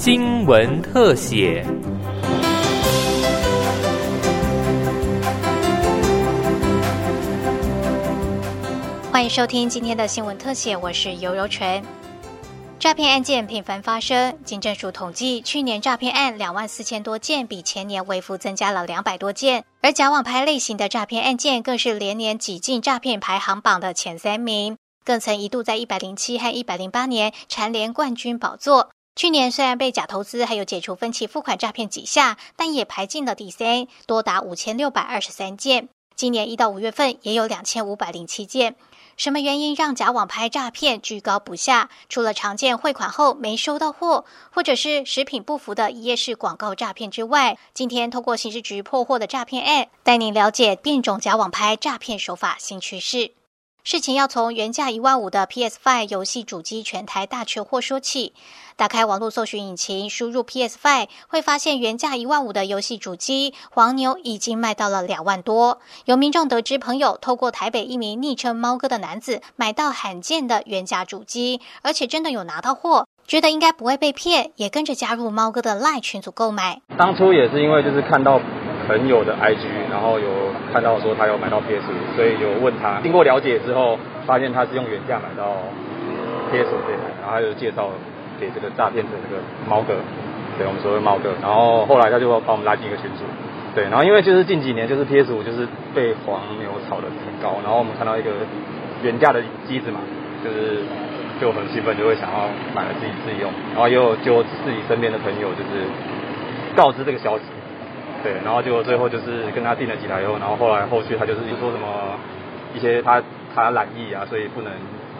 新闻特写。欢迎收听今天的新闻特写，我是尤柔纯。诈骗案件频繁发生，警政署统计，去年诈骗案两万四千多件，比前年微幅增加了两百多件。而假网拍类型的诈骗案件，更是连年挤进诈骗排行榜的前三名，更曾一度在一百零七和一百零八年蝉联冠军宝座。去年虽然被假投资还有解除分期付款诈骗几下，但也排进了第三，多达五千六百二十三件。今年一到五月份也有两千五百零七件。什么原因让假网拍诈骗居高不下？除了常见汇款后没收到货，或者是食品不符的一页式广告诈骗之外，今天透过刑事局破获的诈骗案，带您了解变种假网拍诈骗手法新趋势。事情要从原价一万五的 PS5 游戏主机全台大缺货说起。打开网络搜寻引擎，输入 PS5，会发现原价一万五的游戏主机黄牛已经卖到了两万多。有民众得知朋友透过台北一名昵称“猫哥”的男子买到罕见的原价主机，而且真的有拿到货，觉得应该不会被骗，也跟着加入猫哥的赖群组购买。当初也是因为就是看到。朋友的 IG，然后有看到说他有买到 PS 五，所以有问他。经过了解之后，发现他是用原价买到 PS 五这台，然后他就介绍给这个诈骗的这个猫哥，对我们所谓猫哥。然后后来他就把我们拉进一个群组，对。然后因为就是近几年就是 PS 五就是被黄牛炒得很高，然后我们看到一个原价的机子嘛，就是就很兴奋，就会想要买来自己自己用。然后又就自己身边的朋友就是告知这个消息。对，然后就最后就是跟他订了几台以后，然后后来后续他就是说什么一些他他染疫啊，所以不能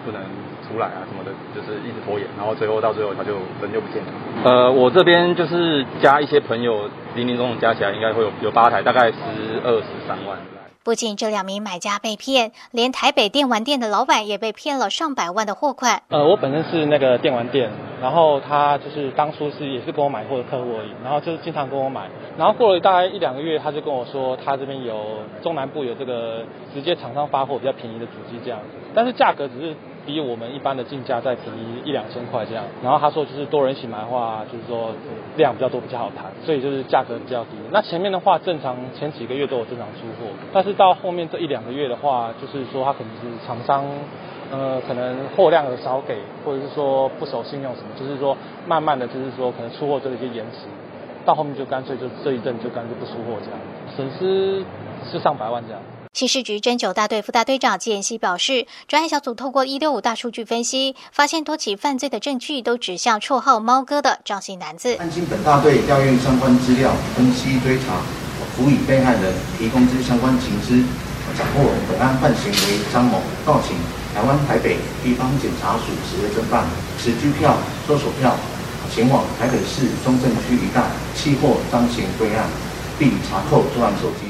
不能出来啊什么的，就是一直拖延，然后最后到最后他就人就不见了。呃，我这边就是加一些朋友，零零总总加起来应该会有有八台，大概十二十三万。不仅这两名买家被骗，连台北电玩店的老板也被骗了上百万的货款。呃，我本身是那个电玩店，然后他就是当初是也是跟我买货的客户而已，然后就是经常跟我买，然后过了大概一两个月，他就跟我说他这边有中南部有这个直接厂商发货比较便宜的主机这样，但是价格只是。比我们一般的进价再便宜一两千块这样，然后他说就是多人一起买的话，就是说量比较多比较好谈，所以就是价格比较低。那前面的话正常前几个月都有正常出货，但是到后面这一两个月的话，就是说他可能是厂商呃可能货量有少给，或者是说不守信用什么，就是说慢慢的就是说可能出货这一些延迟，到后面就干脆就这一阵就干脆不出货这样，损失是上百万这样。刑事局侦九大队副大队长纪彦希表示，专案小组透过一六五大数据分析，发现多起犯罪的证据都指向绰号“猫哥”的张姓男子。案经本大队调阅相关资料，分析追查，辅以被害人提供之相关情资，掌握本案犯行为张某，告请台湾台北地方检察署职业侦办，持拘票、搜索票前往台北市中正区一带，期获张姓归案，并查扣作案手机。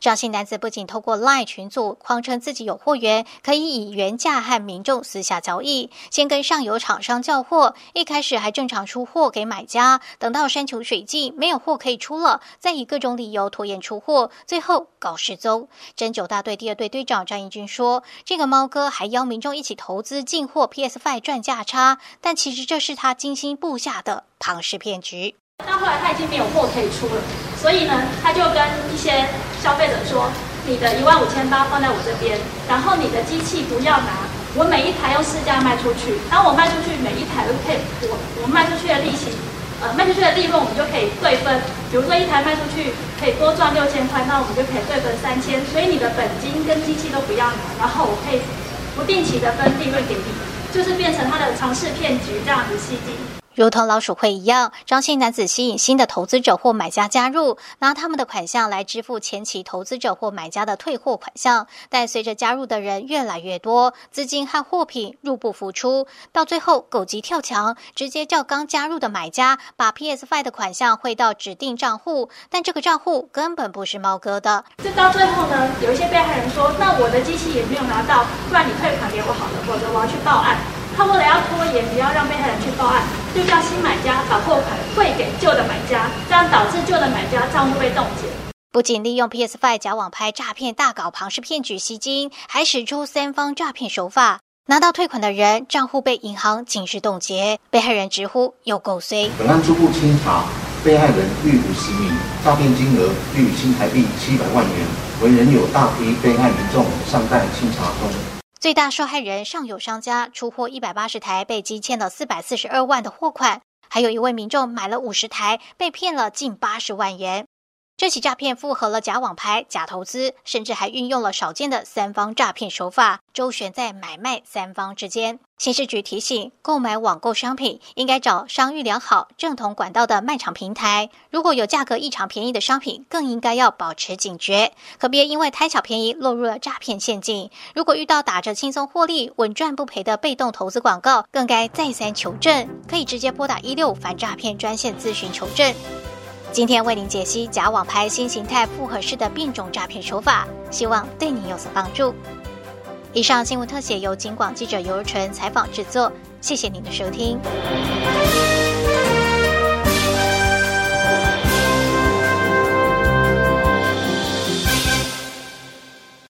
张姓男子不仅透过 LINE 群组谎称自己有货源，可以以原价和民众私下交易，先跟上游厂商叫货，一开始还正常出货给买家，等到山穷水尽没有货可以出了，再以各种理由拖延出货，最后搞失踪。针灸大队第二队队长张义军说：“这个猫哥还邀民众一起投资进货 PS Five 赚价差，但其实这是他精心布下的庞氏骗局。”到后来他已经没有货可以出了，所以呢，他就跟一些消费者说：“你的一万五千八放在我这边，然后你的机器不要拿，我每一台用市价卖出去，然后我卖出去每一台都可以，我我卖出去的利息，呃，卖出去的利润我们就可以对分。比如说一台卖出去可以多赚六千块，那我们就可以对分三千。所以你的本金跟机器都不要拿，然后我可以不定期的分利润给你，就是变成他的尝试骗局这样子吸金。”如同老鼠会一样，张姓男子吸引新的投资者或买家加入，拿他们的款项来支付前期投资者或买家的退货款项。但随着加入的人越来越多，资金和货品入不敷出，到最后狗急跳墙，直接叫刚加入的买家把 PS Five 的款项汇到指定账户，但这个账户根本不是猫哥的。这到最后呢，有一些被害人说：“那我的机器也没有拿到，不然你退款给我好了，否则我要去报案。”他为了要拖延，不要让被害人去报案，就叫新买家把货款汇给旧的买家，这样导致旧的买家账户被冻结。不仅利用 PS5 假网拍诈骗大搞庞氏骗局吸金，还使出三方诈骗手法。拿到退款的人账户被银行警示冻结，被害人直呼又够衰。本案初步清查，被害人逾五十名，诈骗金额逾新台币七百万元，为仍有大批被害民众尚待清查中。最大受害人尚有商家出货一百八十台被积欠了四百四十二万的货款，还有一位民众买了五十台被骗了近八十万元。这起诈骗复合了假网拍、假投资，甚至还运用了少见的三方诈骗手法，周旋在买卖三方之间。刑事局提醒，购买网购商品应该找商誉良好、正统管道的卖场平台。如果有价格异常便宜的商品，更应该要保持警觉，可别因为贪小便宜落入了诈骗陷阱。如果遇到打着轻松获利、稳赚不赔的被动投资广告，更该再三求证，可以直接拨打一六反诈骗专线咨询求证。今天为您解析假网拍新形态复合式的变种诈骗手法，希望对您有所帮助。以上新闻特写由警广记者尤如纯采访制作，谢谢您的收听。